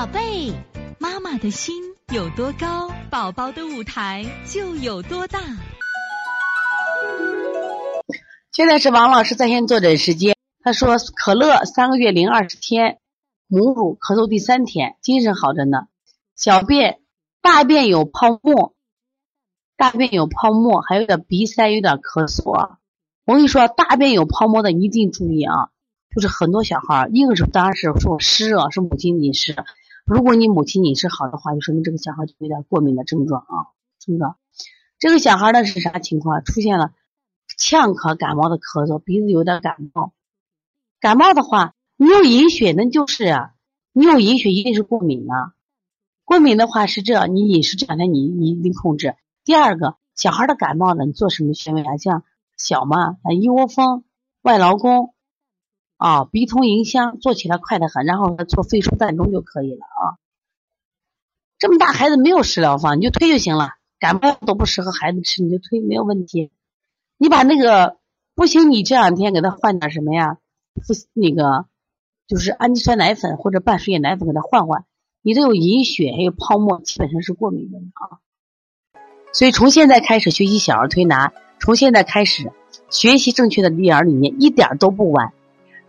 宝贝，妈妈的心有多高，宝宝的舞台就有多大。现在是王老师在线坐诊时间。他说：可乐三个月零二十天，母乳咳嗽第三天，精神好着呢。小便大便有泡沫，大便有泡沫，还有点鼻塞，有点咳嗽。我跟你说，大便有泡沫的一定注意啊！就是很多小孩儿硬是当然是说湿热，是母亲饮食。如果你母亲饮食好的话，就说明这个小孩就有点过敏的症状啊，症状。这个小孩呢是啥情况？出现了呛咳、感冒的咳嗽，鼻子有点感冒。感冒的话，你有饮血，那就是啊，你有饮血一定是过敏啊。过敏的话是这，你饮食这两天你你一定控制。第二个，小孩的感冒呢，你做什么穴位啊？像小嘛，啊一窝蜂、外劳宫。啊，鼻通迎香做起来快得很，然后做肺腧膻中就可以了啊。这么大孩子没有食疗方，你就推就行了。感冒都不适合孩子吃，你就推没有问题。你把那个不行，你这两天给他换点什么呀？不那个就是氨基酸奶粉或者半水解奶粉给他换换。你都有隐血还有泡沫，基本上是过敏的啊。所以从现在开始学习小儿推拿，从现在开始学习正确的育儿理念，一点都不晚。